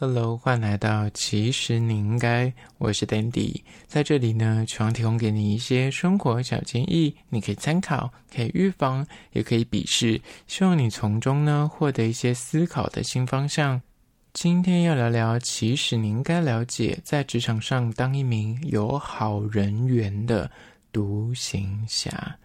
Hello，欢迎来到其实你应该，我是 Dandy，在这里呢，希望提供给你一些生活小建议，你可以参考，可以预防，也可以鄙视，希望你从中呢获得一些思考的新方向。今天要聊聊，其实你应该了解，在职场上当一名有好人缘的独行侠。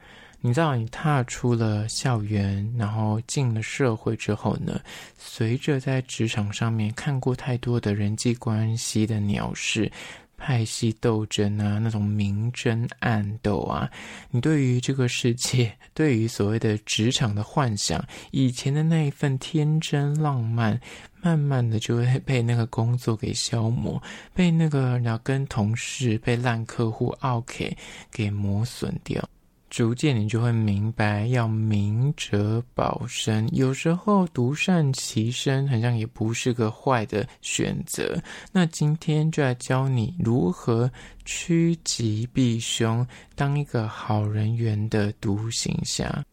你知道，你踏出了校园，然后进了社会之后呢，随着在职场上面看过太多的人际关系的鸟事、派系斗争啊，那种明争暗斗啊，你对于这个世界，对于所谓的职场的幻想，以前的那一份天真浪漫，慢慢的就会被那个工作给消磨，被那个要跟同事、被烂客户 OK 给磨损掉。逐渐，你就会明白，要明哲保身，有时候独善其身，好像也不是个坏的选择。那今天就来教你如何趋吉避凶，当一个好人缘的独行侠。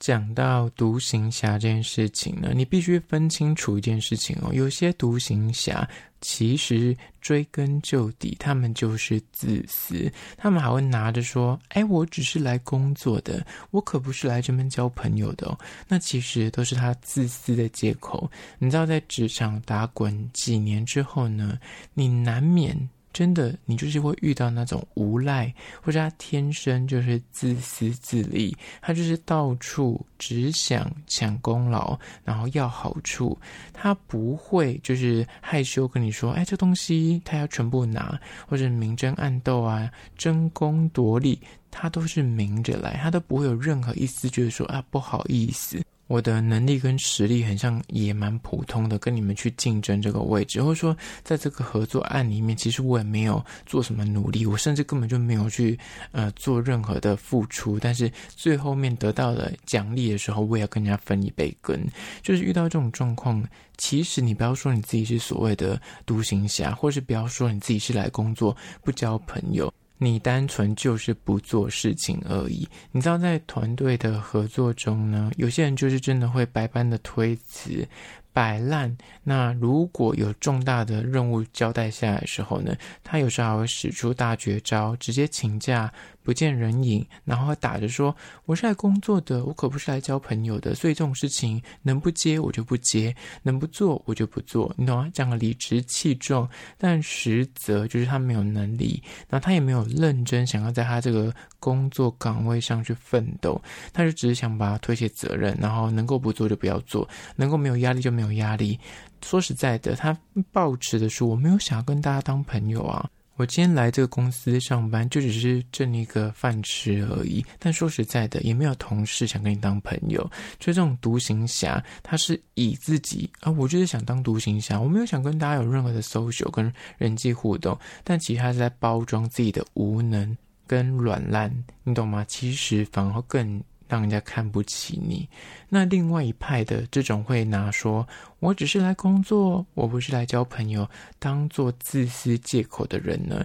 讲到独行侠这件事情呢，你必须分清楚一件事情哦。有些独行侠其实追根究底，他们就是自私，他们还会拿着说：“哎，我只是来工作的，我可不是来这边交朋友的哦。”那其实都是他自私的借口。你知道，在职场打滚几年之后呢，你难免。真的，你就是会遇到那种无赖，或者他天生就是自私自利，他就是到处只想抢功劳，然后要好处，他不会就是害羞跟你说，哎，这东西他要全部拿，或者明争暗斗啊，争功夺利，他都是明着来，他都不会有任何一丝觉得说啊不好意思。我的能力跟实力很像，也蛮普通的，跟你们去竞争这个位置，或者说在这个合作案里面，其实我也没有做什么努力，我甚至根本就没有去呃做任何的付出，但是最后面得到了奖励的时候，我也要跟人家分一杯羹。就是遇到这种状况，其实你不要说你自己是所谓的独行侠，或是不要说你自己是来工作不交朋友。你单纯就是不做事情而已。你知道，在团队的合作中呢，有些人就是真的会百般的推辞。摆烂。那如果有重大的任务交代下来的时候呢，他有时候还会使出大绝招，直接请假不见人影，然后打着说：“我是来工作的，我可不是来交朋友的。”所以这种事情能不接我就不接，能不做我就不做，你懂吗？讲的理直气壮，但实则就是他没有能力，那他也没有认真想要在他这个工作岗位上去奋斗，他就只是想把他推卸责任，然后能够不做就不要做，能够没有压力就没有。没有压力。说实在的，他抱持的是我没有想要跟大家当朋友啊。我今天来这个公司上班，就只是挣一个饭吃而已。但说实在的，也没有同事想跟你当朋友。就这种独行侠，他是以自己啊，我就是想当独行侠，我没有想跟大家有任何的 social 跟人际互动。但其实他是在包装自己的无能跟软烂，你懂吗？其实反而更。让人家看不起你。那另外一派的这种会拿说，我只是来工作，我不是来交朋友，当做自私借口的人呢，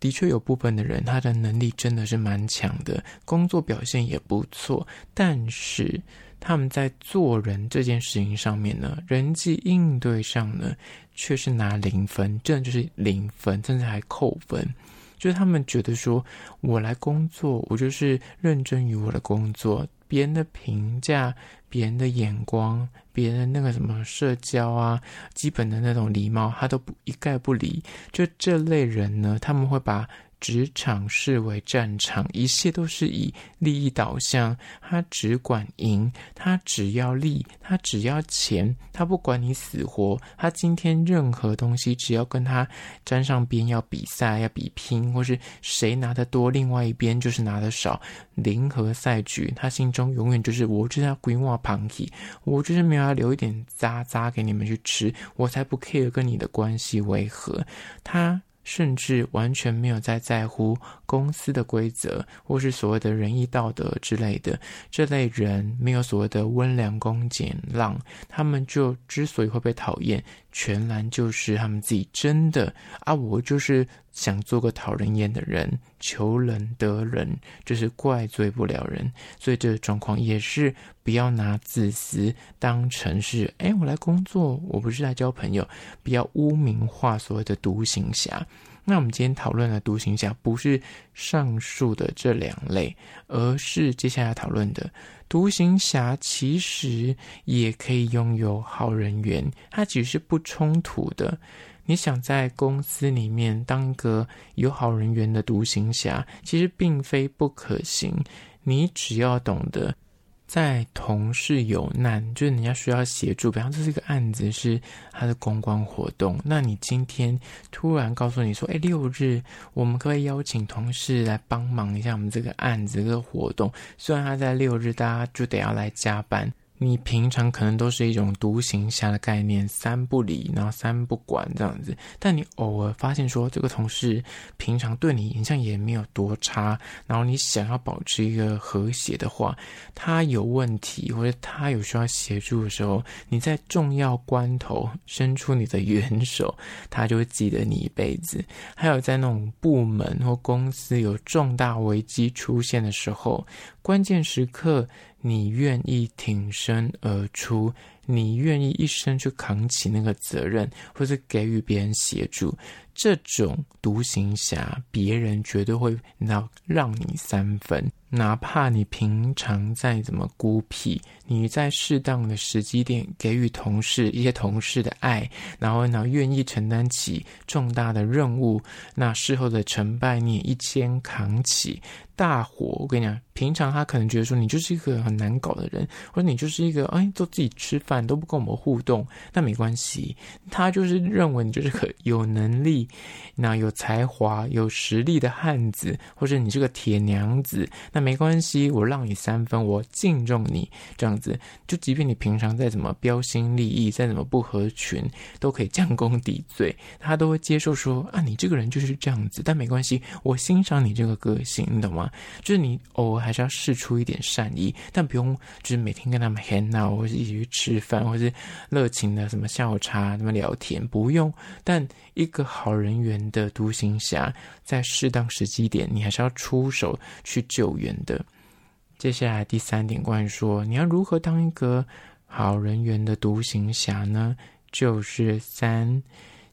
的确有部分的人，他的能力真的是蛮强的，工作表现也不错，但是他们在做人这件事情上面呢，人际应对上呢，却是拿零分，这就是零分，甚至还扣分。就是他们觉得说，我来工作，我就是认真于我的工作，别人的评价、别人的眼光、别人那个什么社交啊，基本的那种礼貌，他都不一概不理。就这类人呢，他们会把。职场视为战场，一切都是以利益导向。他只管赢，他只要利，他只要钱，他不管你死活。他今天任何东西，只要跟他沾上边，要比赛，要比拼，或是谁拿得多，另外一边就是拿得少。零和赛局，他心中永远就是我就是要规划庞体，我就是没有要留一点渣渣给你们去吃，我才不 care 跟你的关系为何。他。甚至完全没有在在乎公司的规则，或是所谓的仁义道德之类的。这类人没有所谓的温良恭俭让，他们就之所以会被讨厌，全然就是他们自己真的啊，我就是想做个讨人厌的人，求人得人，就是怪罪不了人，所以这个状况也是不要拿自私当成是，哎，我来工作，我不是来交朋友，不要污名化所谓的独行侠。那我们今天讨论的独行侠，不是上述的这两类，而是接下来讨论的独行侠，其实也可以拥有好人缘，它其实是不冲突的。你想在公司里面当个有好人缘的独行侠，其实并非不可行。你只要懂得，在同事有难，就是人家需要协助，比方说这个案子是他的公关活动，那你今天突然告诉你说，哎，六日我们可以邀请同事来帮忙一下我们这个案子这个活动？虽然他在六日，大家就得要来加班。你平常可能都是一种独行侠的概念，三不理，然后三不管这样子。但你偶尔发现说，这个同事平常对你印象也没有多差，然后你想要保持一个和谐的话，他有问题或者他有需要协助的时候，你在重要关头伸出你的援手，他就会记得你一辈子。还有在那种部门或公司有重大危机出现的时候，关键时刻。你愿意挺身而出，你愿意一生去扛起那个责任，或是给予别人协助，这种独行侠，别人绝对会让让你三分。哪怕你平常再怎么孤僻，你在适当的时机点给予同事一些同事的爱，然后呢，愿意承担起重大的任务，那事后的成败你也一肩扛起。大伙，我跟你讲，平常他可能觉得说你就是一个很难搞的人，或者你就是一个哎，做自己吃饭都不跟我们互动，那没关系，他就是认为你就是个有能力、那有才华、有实力的汉子，或者你是个铁娘子，那。没关系，我让你三分，我敬重你，这样子，就即便你平常再怎么标新立异，再怎么不合群，都可以将功抵罪，他都会接受说啊，你这个人就是这样子，但没关系，我欣赏你这个个性，你懂吗？就是你偶尔还是要试出一点善意，但不用就是每天跟他们 hang out，或者一起去吃饭，或是热情的什么下午茶，什么聊天，不用，但。一个好人缘的独行侠，在适当时机点，你还是要出手去救援的。接下来第三点，关于说你要如何当一个好人缘的独行侠呢？就是三，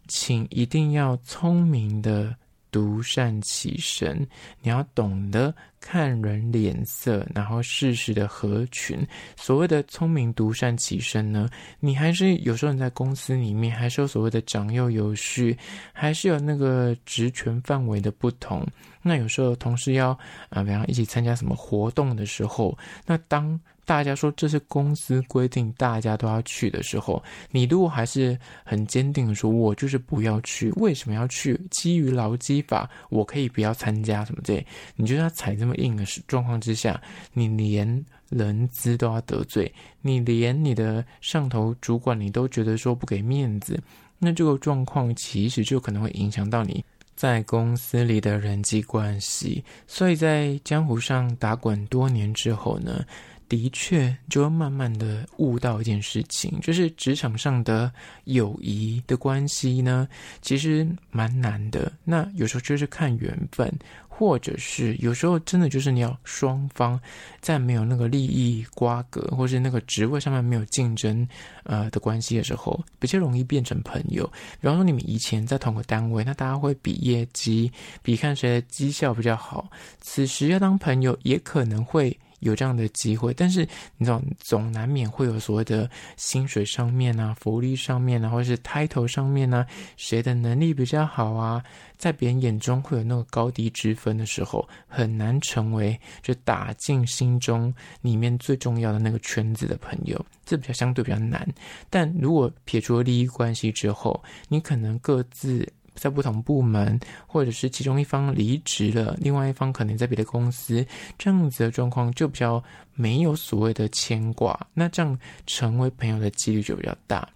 请一定要聪明的。独善其身，你要懂得看人脸色，然后适时的合群。所谓的聪明独善其身呢，你还是有时候你在公司里面，还是有所谓的长幼有序，还是有那个职权范围的不同。那有时候同事要啊，比方一起参加什么活动的时候，那当。大家说这是公司规定，大家都要去的时候，你如果还是很坚定的说，我就是不要去，为什么要去？基于劳基法，我可以不要参加什么这？你觉得他踩这么硬的状况之下，你连人资都要得罪，你连你的上头主管你都觉得说不给面子，那这个状况其实就可能会影响到你在公司里的人际关系。所以在江湖上打滚多年之后呢，的确，就会慢慢的悟到一件事情，就是职场上的友谊的关系呢，其实蛮难的。那有时候就是看缘分，或者是有时候真的就是你要双方在没有那个利益瓜葛，或是那个职位上面没有竞争呃的关系的时候，比较容易变成朋友。比方说你们以前在同个单位，那大家会比业绩，比看谁的绩效比较好，此时要当朋友也可能会。有这样的机会，但是你知道，总难免会有所谓的薪水上面啊、福利上面啊，或者是 title 上面啊，谁的能力比较好啊，在别人眼中会有那个高低之分的时候，很难成为就打进心中里面最重要的那个圈子的朋友，这比较相对比较难。但如果撇除了利益关系之后，你可能各自。在不同部门，或者是其中一方离职了，另外一方可能在别的公司，这样子的状况就比较没有所谓的牵挂，那这样成为朋友的几率就比较大。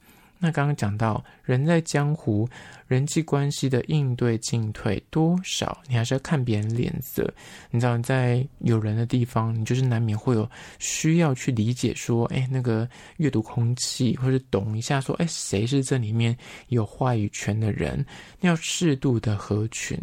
那刚刚讲到，人在江湖，人际关系的应对进退多少，你还是要看别人脸色。你知道，在有人的地方，你就是难免会有需要去理解说，哎，那个阅读空气，或者懂一下说，哎，谁是这里面有话语权的人？你要适度的合群。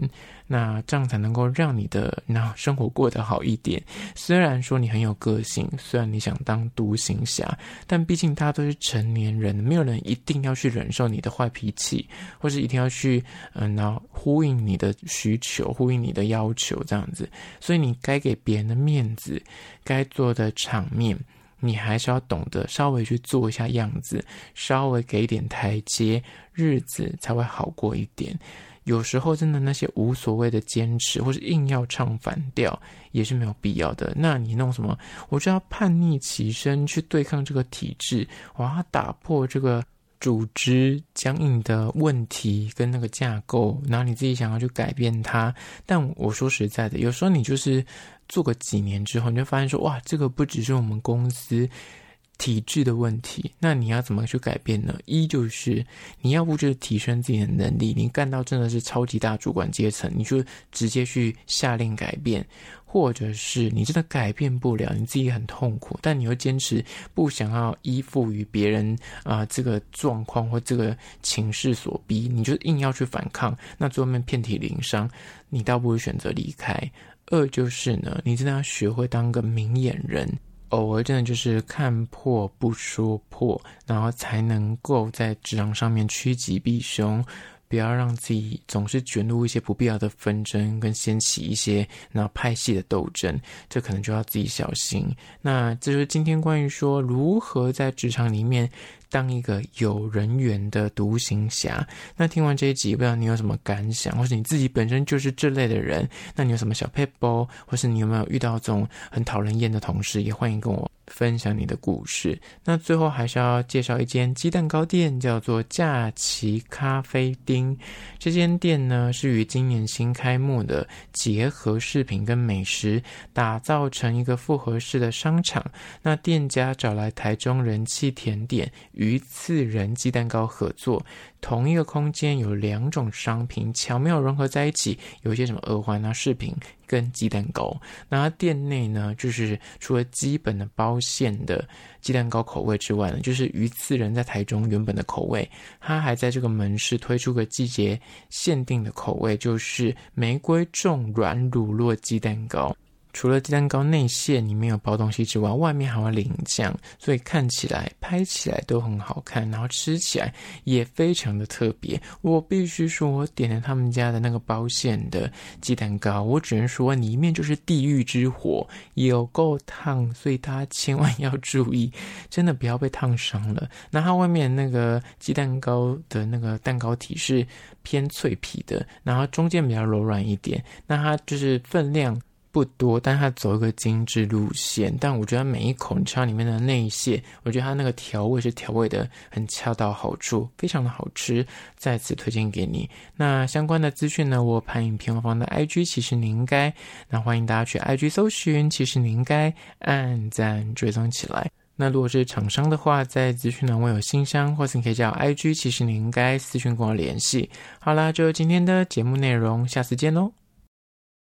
那这样才能够让你的那生活过得好一点。虽然说你很有个性，虽然你想当独行侠，但毕竟大家都是成年人，没有人一定要去忍受你的坏脾气，或是一定要去嗯，然后呼应你的需求，呼应你的要求这样子。所以你该给别人的面子，该做的场面，你还是要懂得稍微去做一下样子，稍微给点台阶，日子才会好过一点。有时候真的那些无所谓的坚持，或是硬要唱反调，也是没有必要的。那你弄什么？我就要叛逆起身去对抗这个体制，我要打破这个组织僵硬的问题跟那个架构，然后你自己想要去改变它。但我说实在的，有时候你就是做个几年之后，你就发现说，哇，这个不只是我们公司。体制的问题，那你要怎么去改变呢？一就是你要不就是提升自己的能力，你干到真的是超级大主管阶层，你就直接去下令改变；或者是你真的改变不了，你自己很痛苦，但你又坚持不想要依附于别人啊、这个状况或这个情势所逼，你就硬要去反抗，那最后面遍体鳞伤，你倒不如选择离开。二就是呢，你真的要学会当个明眼人。偶尔真的就是看破不说破，然后才能够在职场上面趋吉避凶，不要让自己总是卷入一些不必要的纷争，跟掀起一些那派系的斗争，这可能就要自己小心。那这就是今天关于说如何在职场里面。当一个有人缘的独行侠。那听完这一集，不知道你有什么感想，或是你自己本身就是这类的人，那你有什么小撇步，或是你有没有遇到这种很讨人厌的同事，也欢迎跟我分享你的故事。那最后还是要介绍一间鸡蛋糕店，叫做假期咖啡丁。这间店呢，是与今年新开幕的结合饰品跟美食打造成一个复合式的商场。那店家找来台中人气甜点。鱼刺仁鸡蛋糕合作，同一个空间有两种商品巧妙融合在一起，有一些什么耳环啊、饰品跟鸡蛋糕。那它店内呢，就是除了基本的包馅的鸡蛋糕口味之外呢，就是鱼刺人在台中原本的口味，它还在这个门市推出个季节限定的口味，就是玫瑰重软乳酪鸡蛋糕。除了鸡蛋糕内馅里面有包东西之外，外面还会淋酱，所以看起来、拍起来都很好看，然后吃起来也非常的特别。我必须说，我点了他们家的那个包馅的鸡蛋糕，我只能说里面就是地狱之火，有够烫，所以大家千万要注意，真的不要被烫伤了。那它外面那个鸡蛋糕的那个蛋糕体是偏脆皮的，然后中间比较柔软一点，那它就是分量。不多，但它走一个精致路线。但我觉得每一口你吃里面的内馅，我觉得它那个调味是调味的很恰到好处，非常的好吃。再次推荐给你。那相关的资讯呢，我拍影片我放在 IG，其实你应该，那欢迎大家去 IG 搜寻，其实你应该按赞追踪起来。那如果是厂商的话，在资讯栏我有信箱，或是你可以叫 IG，其实你应该私讯跟我联系。好啦，就今天的节目内容，下次见喽。